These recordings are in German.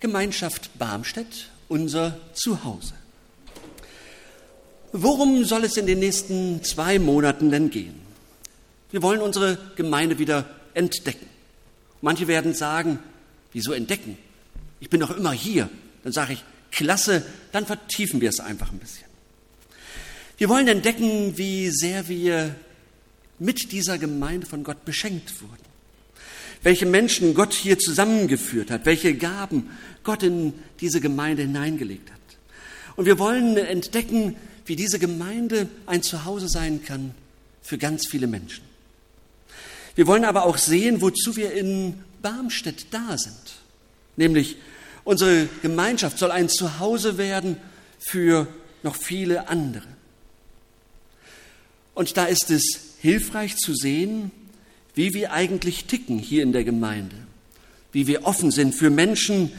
Gemeinschaft Barmstedt, unser Zuhause. Worum soll es in den nächsten zwei Monaten denn gehen? Wir wollen unsere Gemeinde wieder entdecken. Manche werden sagen, wieso entdecken? Ich bin doch immer hier. Dann sage ich, klasse, dann vertiefen wir es einfach ein bisschen. Wir wollen entdecken, wie sehr wir mit dieser Gemeinde von Gott beschenkt wurden welche Menschen Gott hier zusammengeführt hat, welche Gaben Gott in diese Gemeinde hineingelegt hat. Und wir wollen entdecken, wie diese Gemeinde ein Zuhause sein kann für ganz viele Menschen. Wir wollen aber auch sehen, wozu wir in Barmstedt da sind. Nämlich unsere Gemeinschaft soll ein Zuhause werden für noch viele andere. Und da ist es hilfreich zu sehen, wie wir eigentlich ticken hier in der Gemeinde, wie wir offen sind für Menschen,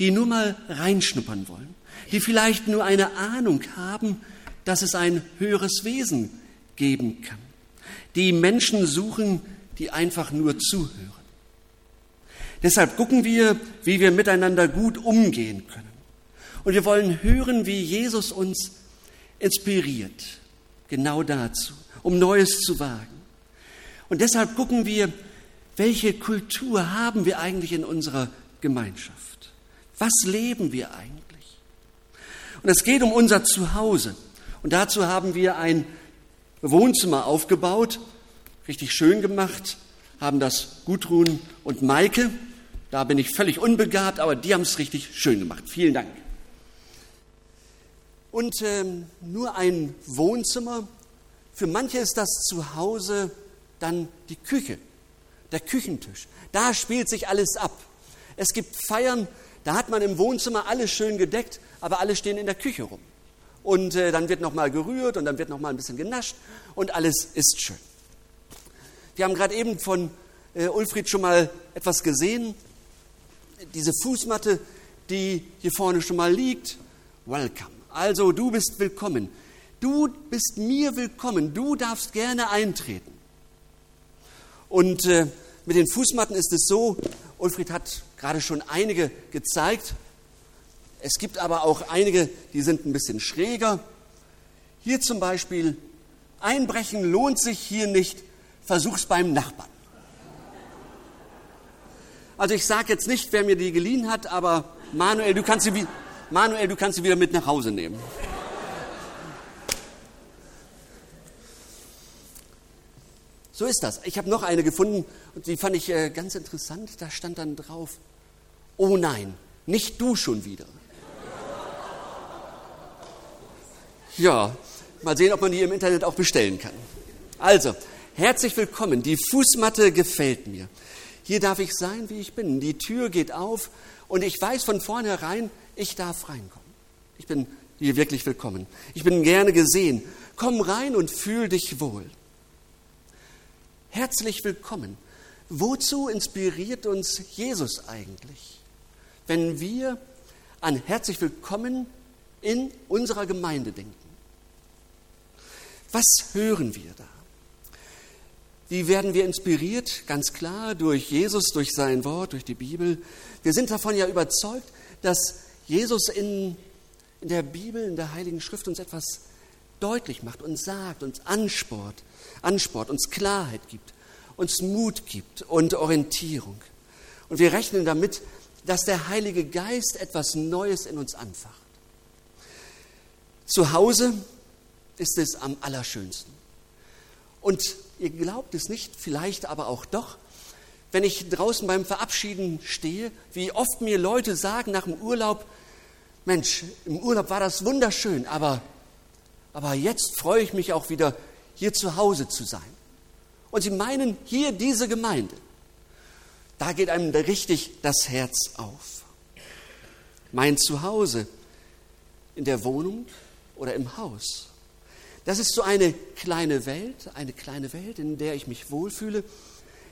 die nur mal reinschnuppern wollen, die vielleicht nur eine Ahnung haben, dass es ein höheres Wesen geben kann, die Menschen suchen, die einfach nur zuhören. Deshalb gucken wir, wie wir miteinander gut umgehen können. Und wir wollen hören, wie Jesus uns inspiriert, genau dazu, um Neues zu wagen. Und deshalb gucken wir, welche Kultur haben wir eigentlich in unserer Gemeinschaft? Was leben wir eigentlich? Und es geht um unser Zuhause. Und dazu haben wir ein Wohnzimmer aufgebaut, richtig schön gemacht, haben das Gudrun und Maike. Da bin ich völlig unbegabt, aber die haben es richtig schön gemacht. Vielen Dank. Und ähm, nur ein Wohnzimmer. Für manche ist das Zuhause dann die Küche, der Küchentisch. Da spielt sich alles ab. Es gibt Feiern, da hat man im Wohnzimmer alles schön gedeckt, aber alle stehen in der Küche rum. Und äh, dann wird nochmal gerührt und dann wird nochmal ein bisschen genascht und alles ist schön. Wir haben gerade eben von äh, Ulfried schon mal etwas gesehen. Diese Fußmatte, die hier vorne schon mal liegt. Welcome. Also du bist willkommen. Du bist mir willkommen. Du darfst gerne eintreten. Und äh, mit den Fußmatten ist es so, Ulfried hat gerade schon einige gezeigt. Es gibt aber auch einige, die sind ein bisschen schräger. Hier zum Beispiel, einbrechen lohnt sich hier nicht, versuch's beim Nachbarn. Also ich sage jetzt nicht, wer mir die geliehen hat, aber Manuel, du kannst sie, Manuel, du kannst sie wieder mit nach Hause nehmen. So ist das. Ich habe noch eine gefunden und die fand ich äh, ganz interessant. Da stand dann drauf, oh nein, nicht du schon wieder. Ja, mal sehen, ob man die im Internet auch bestellen kann. Also, herzlich willkommen. Die Fußmatte gefällt mir. Hier darf ich sein, wie ich bin. Die Tür geht auf und ich weiß von vornherein, ich darf reinkommen. Ich bin hier wirklich willkommen. Ich bin gerne gesehen. Komm rein und fühl dich wohl. Herzlich willkommen. Wozu inspiriert uns Jesus eigentlich, wenn wir an herzlich willkommen in unserer Gemeinde denken? Was hören wir da? Wie werden wir inspiriert? Ganz klar durch Jesus, durch sein Wort, durch die Bibel. Wir sind davon ja überzeugt, dass Jesus in, in der Bibel, in der Heiligen Schrift uns etwas deutlich macht, uns sagt, uns ansport, ansport, uns Klarheit gibt, uns Mut gibt und Orientierung. Und wir rechnen damit, dass der Heilige Geist etwas Neues in uns anfacht. Zu Hause ist es am allerschönsten. Und ihr glaubt es nicht, vielleicht aber auch doch, wenn ich draußen beim Verabschieden stehe, wie oft mir Leute sagen nach dem Urlaub, Mensch, im Urlaub war das wunderschön, aber aber jetzt freue ich mich auch wieder, hier zu Hause zu sein. Und sie meinen hier diese Gemeinde. Da geht einem richtig das Herz auf. Mein Zuhause in der Wohnung oder im Haus. Das ist so eine kleine Welt, eine kleine Welt, in der ich mich wohlfühle,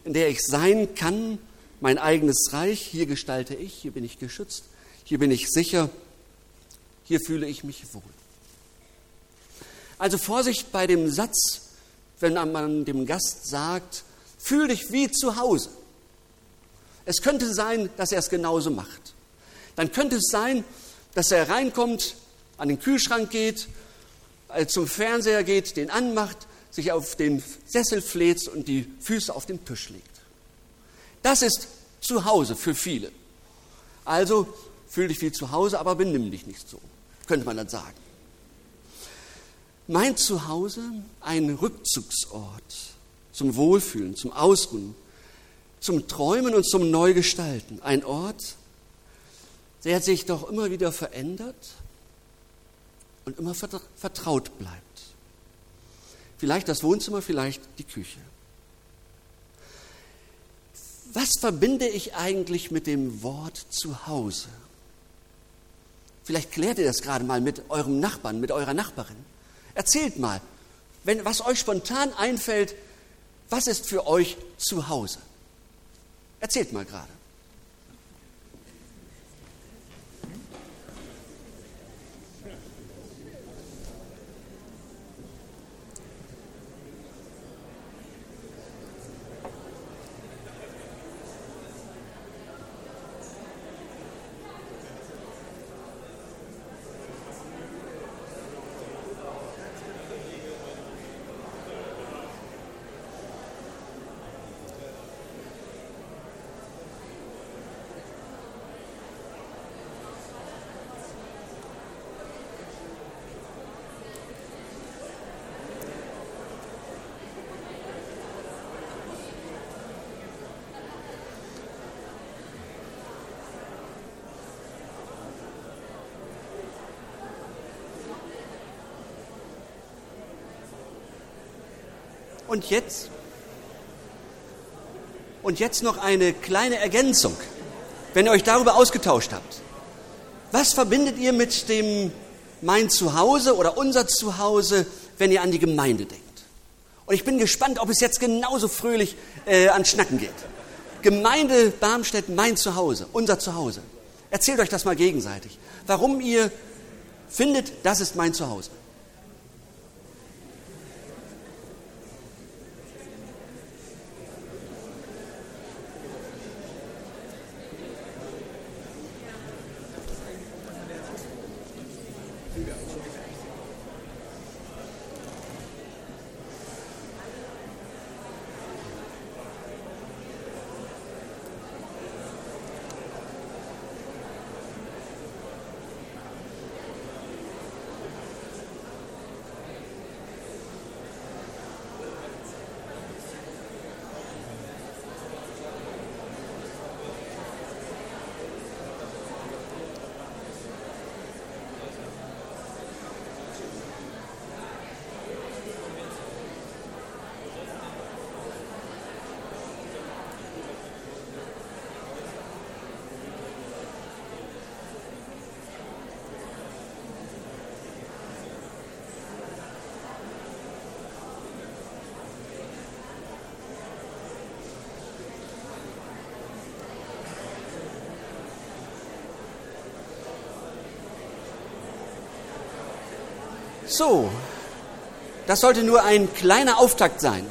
in der ich sein kann, mein eigenes Reich. Hier gestalte ich, hier bin ich geschützt, hier bin ich sicher, hier fühle ich mich wohl. Also Vorsicht bei dem Satz, wenn man dem Gast sagt, fühl dich wie zu Hause. Es könnte sein, dass er es genauso macht. dann könnte es sein, dass er reinkommt, an den Kühlschrank geht, äh, zum Fernseher geht, den anmacht, sich auf den Sessel fläzt und die Füße auf den Tisch legt. Das ist zu Hause für viele. Also fühl dich wie zu Hause, aber benimm dich nicht so, könnte man dann sagen. Mein Zuhause ein Rückzugsort zum Wohlfühlen, zum Ausruhen, zum Träumen und zum Neugestalten. Ein Ort, der sich doch immer wieder verändert und immer vertraut bleibt. Vielleicht das Wohnzimmer, vielleicht die Küche. Was verbinde ich eigentlich mit dem Wort Zuhause? Vielleicht klärt ihr das gerade mal mit eurem Nachbarn, mit eurer Nachbarin. Erzählt mal, wenn, was euch spontan einfällt, was ist für euch Zuhause? Erzählt mal gerade. Und jetzt? Und jetzt noch eine kleine Ergänzung, wenn ihr euch darüber ausgetauscht habt. Was verbindet ihr mit dem mein Zuhause oder unser Zuhause, wenn ihr an die Gemeinde denkt? Und ich bin gespannt, ob es jetzt genauso fröhlich äh, an Schnacken geht. Gemeinde Barmstedt, mein Zuhause, unser Zuhause. Erzählt euch das mal gegenseitig. Warum ihr findet, das ist mein Zuhause. So, das sollte nur ein kleiner Auftakt sein.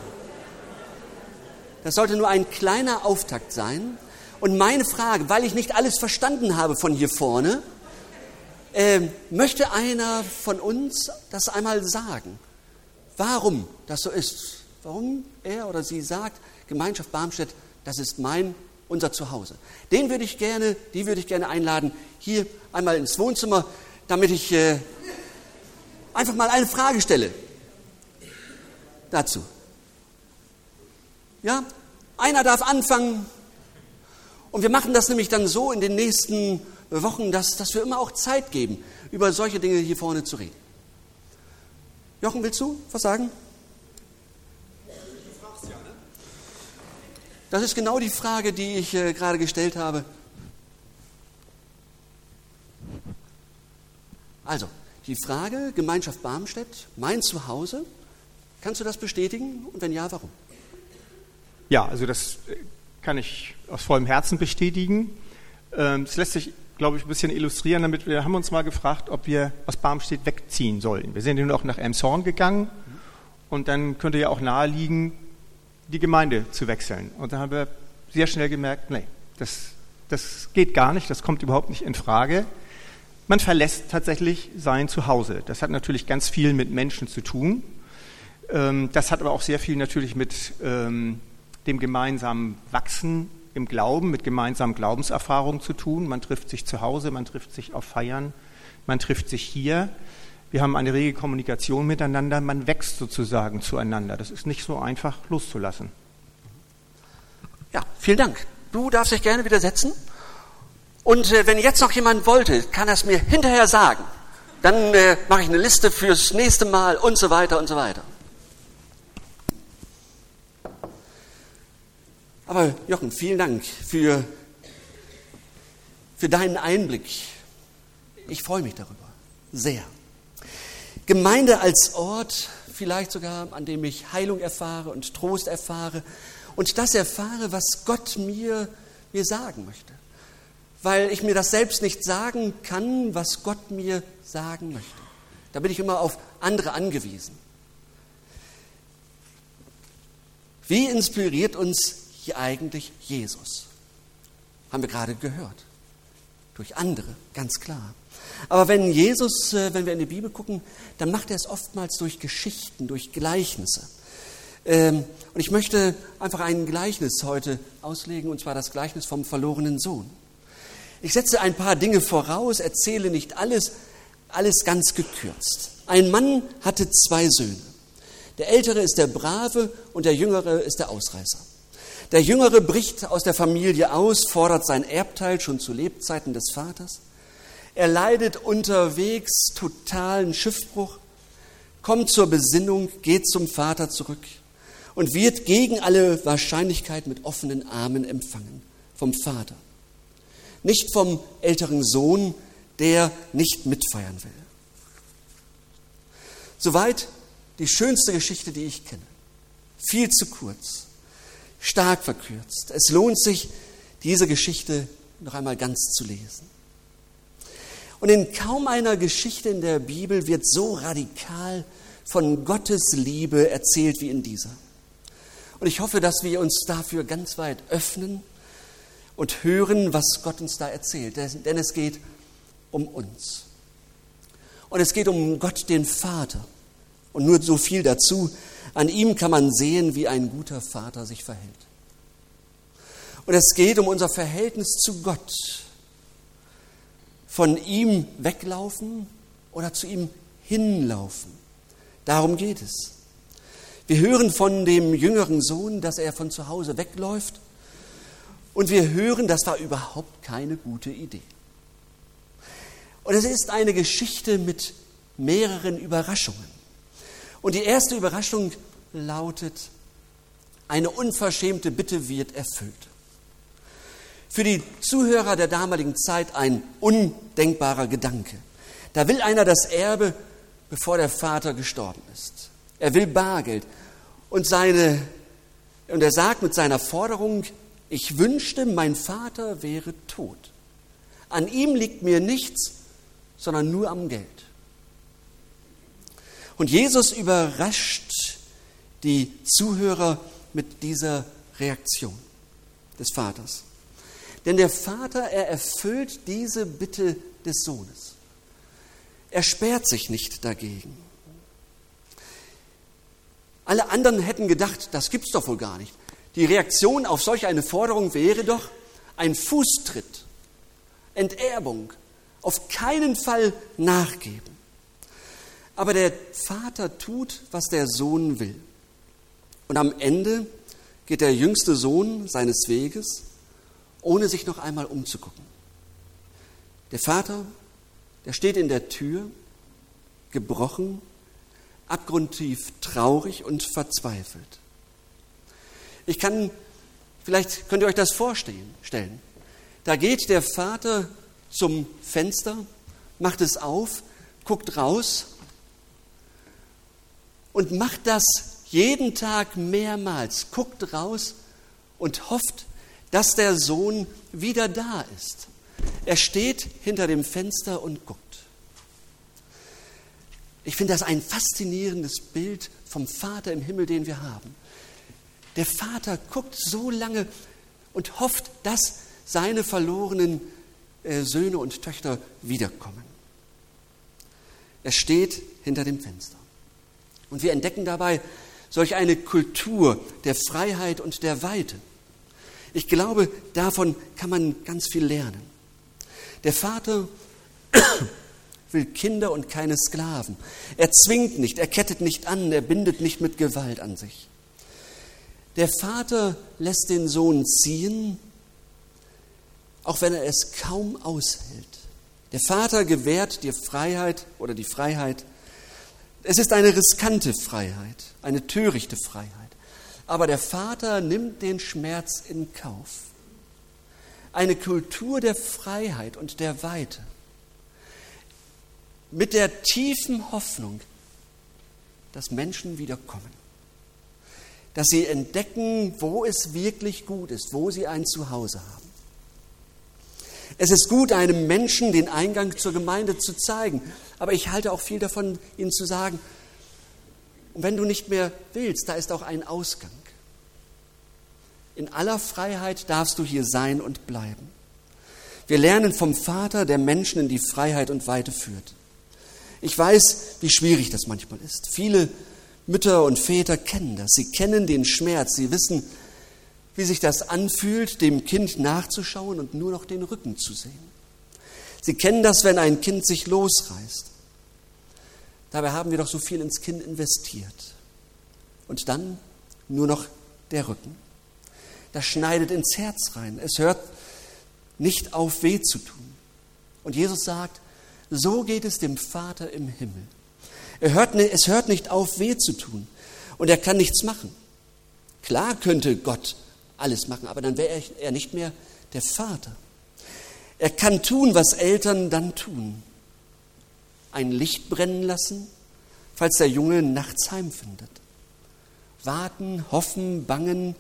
Das sollte nur ein kleiner Auftakt sein. Und meine Frage, weil ich nicht alles verstanden habe von hier vorne, äh, möchte einer von uns das einmal sagen, warum das so ist. Warum er oder sie sagt, Gemeinschaft Barmstedt, das ist mein, unser Zuhause. Den würde ich gerne, die würde ich gerne einladen, hier einmal ins Wohnzimmer, damit ich äh, einfach mal eine Frage stelle dazu. Ja, einer darf anfangen und wir machen das nämlich dann so in den nächsten Wochen, dass, dass wir immer auch Zeit geben, über solche Dinge hier vorne zu reden. Jochen, willst du was sagen? Das ist genau die Frage, die ich äh, gerade gestellt habe. Also, die Frage, Gemeinschaft Barmstedt, mein Zuhause, kannst du das bestätigen? Und wenn ja, warum? Ja, also das äh, kann ich aus vollem Herzen bestätigen. Ähm, das lässt sich, glaube ich, ein bisschen illustrieren, damit wir haben uns mal gefragt, ob wir aus Barmstedt wegziehen sollen. Wir sind nun auch nach Elmshorn gegangen und dann könnte ja auch naheliegen, die Gemeinde zu wechseln. Und da haben wir sehr schnell gemerkt, nee, das Das geht gar nicht, das kommt überhaupt nicht in Frage. Man verlässt tatsächlich sein Zuhause. Das hat natürlich ganz viel mit Menschen zu tun. Ähm, das hat aber auch sehr viel natürlich mit ähm, dem gemeinsamen Wachsen im Glauben, mit gemeinsamen Glaubenserfahrungen zu tun. Man trifft sich zu Hause, man trifft sich auf Feiern, man trifft sich hier. Wir haben eine rege Kommunikation miteinander, man wächst sozusagen zueinander. Das ist nicht so einfach loszulassen. Ja, vielen Dank. Du darfst dich gerne wieder setzen. Und äh, wenn jetzt noch jemand wollte, kann er es mir hinterher sagen. Dann äh, mache ich eine Liste fürs nächste Mal und so weiter und so weiter. Aber Jochen, vielen Dank für, für deinen Einblick. Ich freue mich darüber. Sehr. Gemeinde als Ort, vielleicht sogar, an dem ich Heilung erfahre und Trost erfahre und das erfahre, was Gott mir, mir sagen möchte. Weil ich mir das selbst nicht sagen kann, was Gott mir sagen möchte. Da bin ich immer auf andere angewiesen. Wie inspiriert uns hier eigentlich Jesus? Haben wir gerade gehört. Durch andere, ganz klar. Aber wenn Jesus, äh, wenn wir in die Bibel gucken, dann macht er es oftmals durch Geschichten, durch Gleichnisse. Ähm, und ich möchte einfach ein Gleichnis heute auslegen, und zwar das Gleichnis vom verlorenen Sohn. Ich setze ein paar Dinge voraus, erzähle nicht alles, alles ganz gekürzt. Ein Mann hatte zwei Söhne. Der ältere ist der Brave und der jüngere ist der Ausreißer. Der jüngere bricht aus der Familie aus, fordert sein Erbteil schon zu Lebzeiten des Vaters. Er leidet unterwegs totalen Schiffbruch, kommt zur Besinnung, geht zum Vater zurück und wird gegen alle Wahrscheinlichkeit mit offenen Armen empfangen vom Vater. Nicht vom älteren Sohn, der nicht mitfeiern will. Soweit die schönste Geschichte, die ich kenne. Viel zu kurz, stark verkürzt. Es lohnt sich, diese Geschichte noch einmal ganz zu lesen. Und in kaum einer Geschichte in der Bibel wird so radikal von Gottes Liebe erzählt wie in dieser. Und ich hoffe, dass wir uns dafür ganz weit öffnen und hören, was Gott uns da erzählt. Denn es geht um uns. Und es geht um Gott, den Vater. Und nur so viel dazu. An ihm kann man sehen, wie ein guter Vater sich verhält. Und es geht um unser Verhältnis zu Gott von ihm weglaufen oder zu ihm hinlaufen. Darum geht es. Wir hören von dem jüngeren Sohn, dass er von zu Hause wegläuft. Und wir hören, das war überhaupt keine gute Idee. Und es ist eine Geschichte mit mehreren Überraschungen. Und die erste Überraschung lautet, eine unverschämte Bitte wird erfüllt. Für die Zuhörer der damaligen Zeit ein undenkbarer Gedanke. Da will einer das Erbe, bevor der Vater gestorben ist. Er will Bargeld. Und, seine, und er sagt mit seiner Forderung, ich wünschte, mein Vater wäre tot. An ihm liegt mir nichts, sondern nur am Geld. Und Jesus überrascht die Zuhörer mit dieser Reaktion des Vaters. Denn der Vater, er erfüllt diese Bitte des Sohnes. Er sperrt sich nicht dagegen. Alle anderen hätten gedacht, das gibt's doch wohl gar nicht. Die Reaktion auf solch eine Forderung wäre doch ein Fußtritt, Enterbung, auf keinen Fall nachgeben. Aber der Vater tut, was der Sohn will. Und am Ende geht der jüngste Sohn seines Weges ohne sich noch einmal umzugucken. Der Vater, der steht in der Tür, gebrochen, abgrundtief traurig und verzweifelt. Ich kann, vielleicht könnt ihr euch das vorstellen. Da geht der Vater zum Fenster, macht es auf, guckt raus und macht das jeden Tag mehrmals, guckt raus und hofft, dass der Sohn wieder da ist. Er steht hinter dem Fenster und guckt. Ich finde das ein faszinierendes Bild vom Vater im Himmel, den wir haben. Der Vater guckt so lange und hofft, dass seine verlorenen äh, Söhne und Töchter wiederkommen. Er steht hinter dem Fenster. Und wir entdecken dabei solch eine Kultur der Freiheit und der Weite. Ich glaube, davon kann man ganz viel lernen. Der Vater will Kinder und keine Sklaven. Er zwingt nicht, er kettet nicht an, er bindet nicht mit Gewalt an sich. Der Vater lässt den Sohn ziehen, auch wenn er es kaum aushält. Der Vater gewährt dir Freiheit oder die Freiheit. Es ist eine riskante Freiheit, eine törichte Freiheit. Aber der Vater nimmt den Schmerz in Kauf. Eine Kultur der Freiheit und der Weite mit der tiefen Hoffnung, dass Menschen wiederkommen, dass sie entdecken, wo es wirklich gut ist, wo sie ein Zuhause haben. Es ist gut, einem Menschen den Eingang zur Gemeinde zu zeigen, aber ich halte auch viel davon, ihnen zu sagen, wenn du nicht mehr willst, da ist auch ein Ausgang. In aller Freiheit darfst du hier sein und bleiben. Wir lernen vom Vater, der Menschen in die Freiheit und Weite führt. Ich weiß, wie schwierig das manchmal ist. Viele Mütter und Väter kennen das. Sie kennen den Schmerz. Sie wissen, wie sich das anfühlt, dem Kind nachzuschauen und nur noch den Rücken zu sehen. Sie kennen das, wenn ein Kind sich losreißt. Dabei haben wir doch so viel ins Kind investiert. Und dann nur noch der Rücken. Das schneidet ins Herz rein. Es hört nicht auf, weh zu tun. Und Jesus sagt, so geht es dem Vater im Himmel. Er hört, es hört nicht auf, weh zu tun. Und er kann nichts machen. Klar könnte Gott alles machen, aber dann wäre er nicht mehr der Vater. Er kann tun, was Eltern dann tun. Ein Licht brennen lassen, falls der Junge nachts heimfindet. Warten, hoffen, bangen,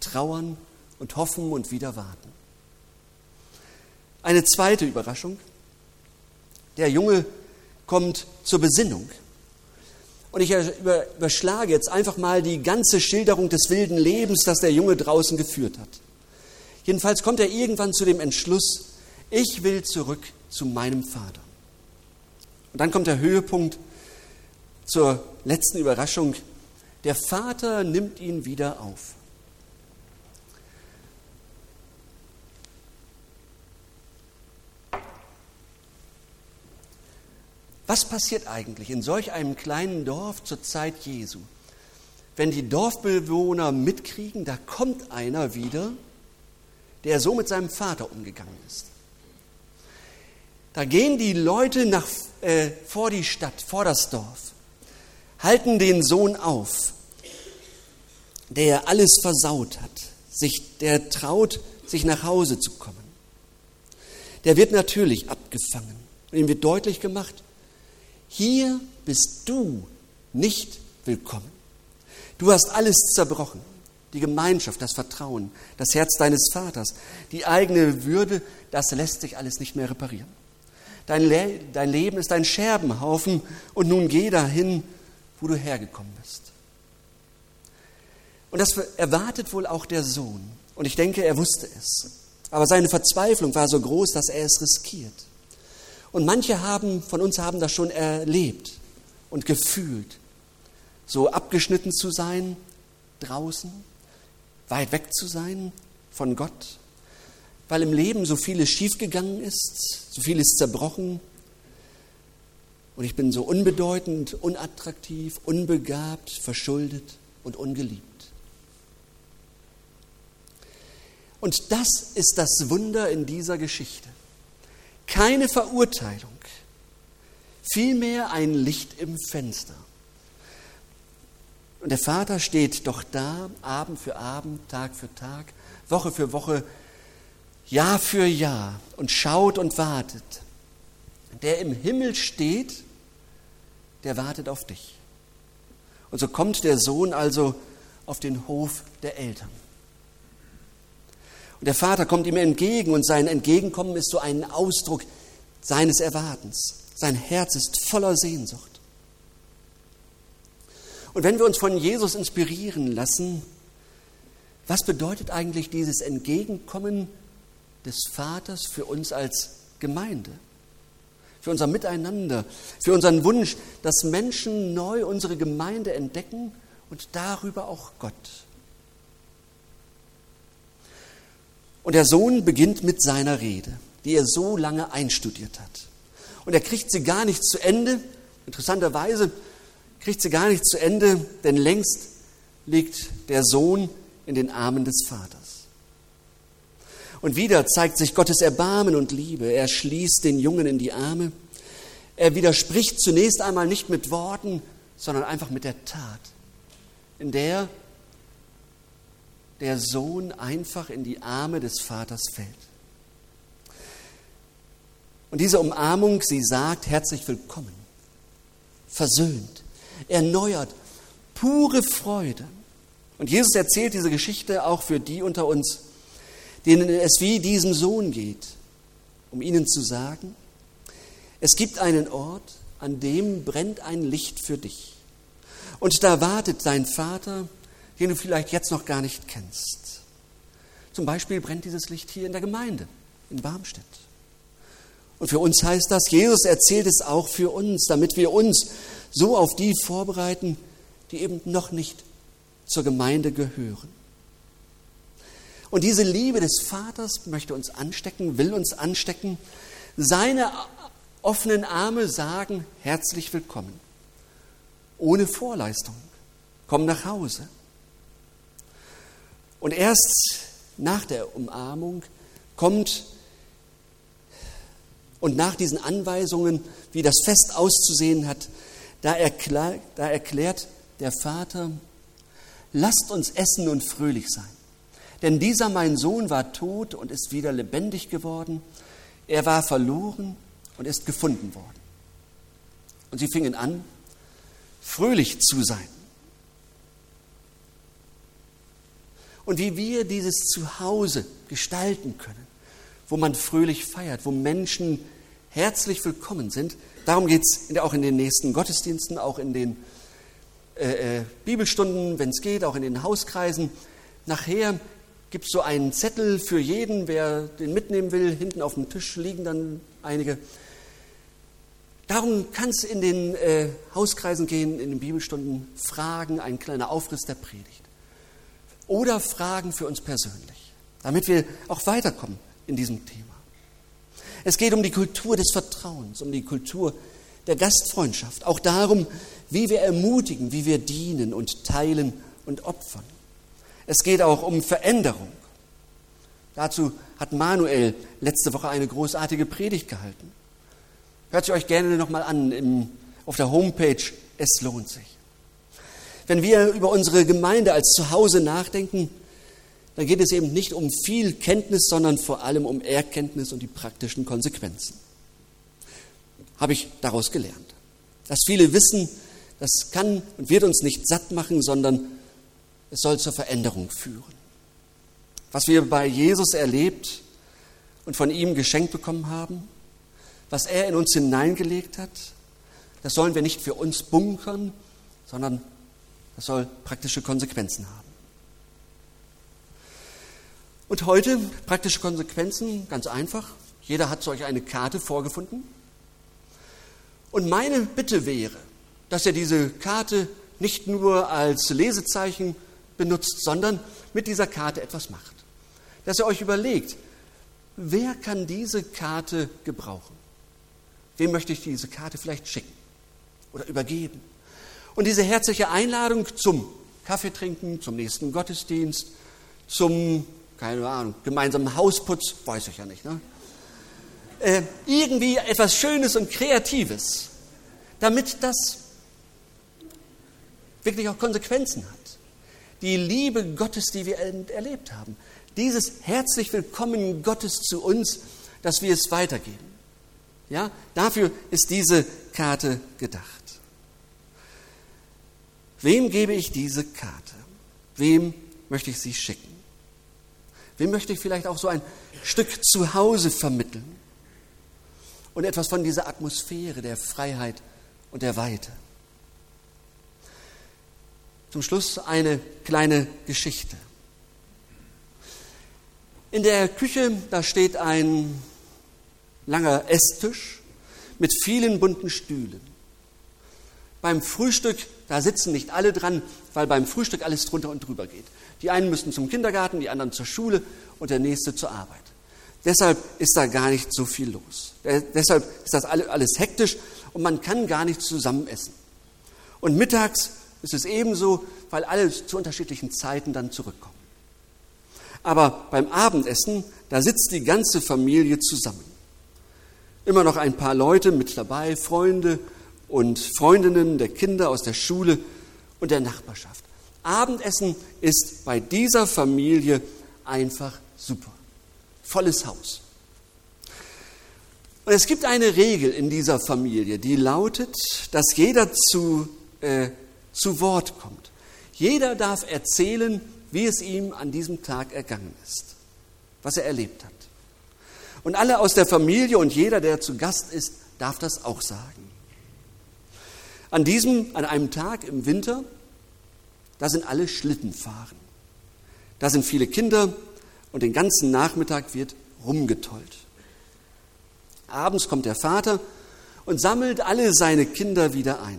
trauern und hoffen und wieder warten. Eine zweite Überraschung. Der Junge kommt zur Besinnung. Und ich überschlage jetzt einfach mal die ganze Schilderung des wilden Lebens, das der Junge draußen geführt hat. Jedenfalls kommt er irgendwann zu dem Entschluss, ich will zurück zu meinem Vater. Und dann kommt der Höhepunkt zur letzten Überraschung. Der Vater nimmt ihn wieder auf. Was passiert eigentlich in solch einem kleinen Dorf zur Zeit Jesu? Wenn die Dorfbewohner mitkriegen, da kommt einer wieder, der so mit seinem Vater umgegangen ist. Da gehen die Leute nach, äh, vor die Stadt, vor das Dorf, halten den Sohn auf, der alles versaut hat, sich, der traut, sich nach Hause zu kommen. Der wird natürlich abgefangen. Und ihm wird deutlich gemacht, hier bist du nicht willkommen. Du hast alles zerbrochen. Die Gemeinschaft, das Vertrauen, das Herz deines Vaters, die eigene Würde, das lässt sich alles nicht mehr reparieren. Dein, Le dein Leben ist ein Scherbenhaufen und nun geh dahin, wo du hergekommen bist. Und das erwartet wohl auch der Sohn. Und ich denke, er wusste es. Aber seine Verzweiflung war so groß, dass er es riskiert. Und manche haben, von uns haben das schon erlebt und gefühlt, so abgeschnitten zu sein draußen, weit weg zu sein von Gott, weil im Leben so vieles schiefgegangen ist, so vieles zerbrochen. Und ich bin so unbedeutend, unattraktiv, unbegabt, verschuldet und ungeliebt. Und das ist das Wunder in dieser Geschichte keine Verurteilung, vielmehr ein Licht im Fenster. Und der Vater steht doch da, Abend für Abend, Tag für Tag, Woche für Woche, Jahr für Jahr und schaut und wartet. Der im Himmel steht, der wartet auf dich. Und so kommt der Sohn also auf den Hof der Eltern. Und der Vater kommt ihm entgegen und sein Entgegenkommen ist so ein Ausdruck seines Erwartens. Sein Herz ist voller Sehnsucht. Und wenn wir uns von Jesus inspirieren lassen, was bedeutet eigentlich dieses Entgegenkommen des Vaters für uns als Gemeinde, für unser Miteinander, für unseren Wunsch, dass Menschen neu unsere Gemeinde entdecken und darüber auch Gott. Und der Sohn beginnt mit seiner Rede, die er so lange einstudiert hat. Und er kriegt sie gar nicht zu Ende. Interessanterweise kriegt sie gar nicht zu Ende, denn längst liegt der Sohn in den Armen des Vaters. Und wieder zeigt sich Gottes Erbarmen und Liebe. Er schließt den Jungen in die Arme. Er widerspricht zunächst einmal nicht mit Worten, sondern einfach mit der Tat, in der der Sohn einfach in die Arme des Vaters fällt. Und diese Umarmung, sie sagt, herzlich willkommen, versöhnt, erneuert, pure Freude. Und Jesus erzählt diese Geschichte auch für die unter uns, denen es wie diesem Sohn geht, um ihnen zu sagen, es gibt einen Ort, an dem brennt ein Licht für dich. Und da wartet dein Vater, den du vielleicht jetzt noch gar nicht kennst. Zum Beispiel brennt dieses Licht hier in der Gemeinde, in Barmstedt. Und für uns heißt das, Jesus erzählt es auch für uns, damit wir uns so auf die vorbereiten, die eben noch nicht zur Gemeinde gehören. Und diese Liebe des Vaters möchte uns anstecken, will uns anstecken. Seine offenen Arme sagen, herzlich willkommen. Ohne Vorleistung. Komm nach Hause. Und erst nach der Umarmung kommt und nach diesen Anweisungen, wie das Fest auszusehen hat, da erklärt, da erklärt der Vater, lasst uns essen und fröhlich sein. Denn dieser mein Sohn war tot und ist wieder lebendig geworden. Er war verloren und ist gefunden worden. Und sie fingen an, fröhlich zu sein. Und wie wir dieses Zuhause gestalten können, wo man fröhlich feiert, wo Menschen herzlich willkommen sind, darum geht es auch in den nächsten Gottesdiensten, auch in den äh, äh Bibelstunden, wenn es geht, auch in den Hauskreisen. Nachher gibt es so einen Zettel für jeden, wer den mitnehmen will. Hinten auf dem Tisch liegen dann einige. Darum kann es in den äh, Hauskreisen gehen, in den Bibelstunden, Fragen, ein kleiner Aufriss der Predigt. Oder Fragen für uns persönlich, damit wir auch weiterkommen in diesem Thema. Es geht um die Kultur des Vertrauens, um die Kultur der Gastfreundschaft, auch darum, wie wir ermutigen, wie wir dienen und teilen und opfern. Es geht auch um Veränderung. Dazu hat Manuel letzte Woche eine großartige Predigt gehalten. Hört sie euch gerne nochmal an im, auf der Homepage. Es lohnt sich. Wenn wir über unsere Gemeinde als Zuhause nachdenken, dann geht es eben nicht um viel Kenntnis, sondern vor allem um Erkenntnis und die praktischen Konsequenzen. Habe ich daraus gelernt. Das viele Wissen, das kann und wird uns nicht satt machen, sondern es soll zur Veränderung führen. Was wir bei Jesus erlebt und von ihm geschenkt bekommen haben, was er in uns hineingelegt hat, das sollen wir nicht für uns bunkern, sondern das soll praktische Konsequenzen haben. Und heute praktische Konsequenzen, ganz einfach. Jeder hat solch eine Karte vorgefunden. Und meine Bitte wäre, dass er diese Karte nicht nur als Lesezeichen benutzt, sondern mit dieser Karte etwas macht. Dass ihr euch überlegt, wer kann diese Karte gebrauchen? Wem möchte ich diese Karte vielleicht schicken oder übergeben? Und diese herzliche Einladung zum Kaffee trinken, zum nächsten Gottesdienst, zum, keine Ahnung, gemeinsamen Hausputz, weiß ich ja nicht, ne? Äh, irgendwie etwas Schönes und Kreatives, damit das wirklich auch Konsequenzen hat die Liebe Gottes, die wir erlebt haben. Dieses herzlich Willkommen Gottes zu uns, dass wir es weitergeben. Ja, dafür ist diese Karte gedacht. Wem gebe ich diese Karte? Wem möchte ich sie schicken? Wem möchte ich vielleicht auch so ein Stück Zuhause vermitteln? Und etwas von dieser Atmosphäre der Freiheit und der Weite. Zum Schluss eine kleine Geschichte. In der Küche, da steht ein langer Esstisch mit vielen bunten Stühlen. Beim Frühstück, da sitzen nicht alle dran, weil beim Frühstück alles drunter und drüber geht. Die einen müssen zum Kindergarten, die anderen zur Schule und der nächste zur Arbeit. Deshalb ist da gar nicht so viel los. Deshalb ist das alles hektisch und man kann gar nicht zusammen essen. Und mittags ist es ebenso, weil alle zu unterschiedlichen Zeiten dann zurückkommen. Aber beim Abendessen, da sitzt die ganze Familie zusammen. Immer noch ein paar Leute mit dabei, Freunde und Freundinnen der Kinder aus der Schule und der Nachbarschaft. Abendessen ist bei dieser Familie einfach super. Volles Haus. Und es gibt eine Regel in dieser Familie, die lautet, dass jeder zu, äh, zu Wort kommt. Jeder darf erzählen, wie es ihm an diesem Tag ergangen ist, was er erlebt hat. Und alle aus der Familie und jeder, der zu Gast ist, darf das auch sagen. An diesem, an einem Tag im Winter, da sind alle Schlitten fahren. Da sind viele Kinder und den ganzen Nachmittag wird rumgetollt. Abends kommt der Vater und sammelt alle seine Kinder wieder ein.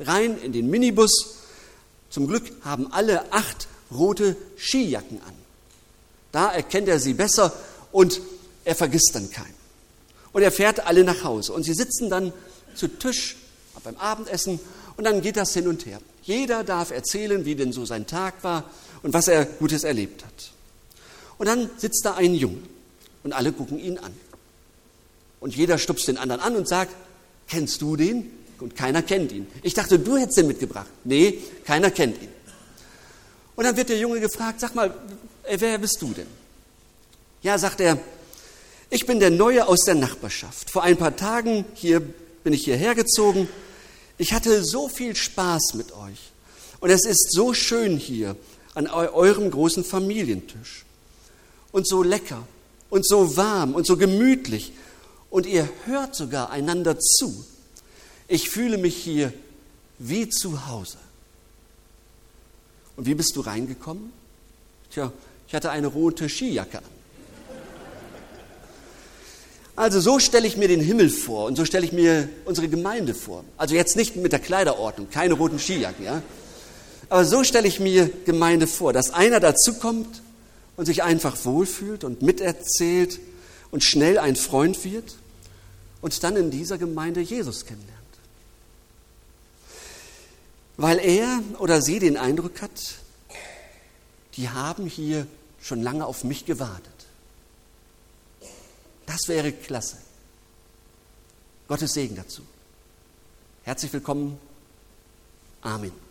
Rein in den Minibus. Zum Glück haben alle acht rote Skijacken an. Da erkennt er sie besser und er vergisst dann keinen. Und er fährt alle nach Hause. Und sie sitzen dann zu Tisch beim Abendessen und dann geht das hin und her. Jeder darf erzählen, wie denn so sein Tag war und was er Gutes erlebt hat. Und dann sitzt da ein Junge und alle gucken ihn an. Und jeder stupst den anderen an und sagt, kennst du den? Und keiner kennt ihn. Ich dachte, du hättest den mitgebracht. Nee, keiner kennt ihn. Und dann wird der Junge gefragt, sag mal, wer bist du denn? Ja, sagt er, ich bin der Neue aus der Nachbarschaft. Vor ein paar Tagen hier bin ich hierher gezogen. Ich hatte so viel Spaß mit euch. Und es ist so schön hier an eurem großen Familientisch. Und so lecker und so warm und so gemütlich und ihr hört sogar einander zu. Ich fühle mich hier wie zu Hause. Und wie bist du reingekommen? Tja, ich hatte eine rote Skijacke an. Also so stelle ich mir den Himmel vor und so stelle ich mir unsere Gemeinde vor. Also jetzt nicht mit der Kleiderordnung, keine roten Skijacken, ja. Aber so stelle ich mir Gemeinde vor, dass einer dazukommt und sich einfach wohlfühlt und miterzählt und schnell ein Freund wird und dann in dieser Gemeinde Jesus kennenlernt. Weil er oder sie den Eindruck hat, die haben hier schon lange auf mich gewartet. Das wäre klasse. Gottes Segen dazu. Herzlich willkommen. Amen.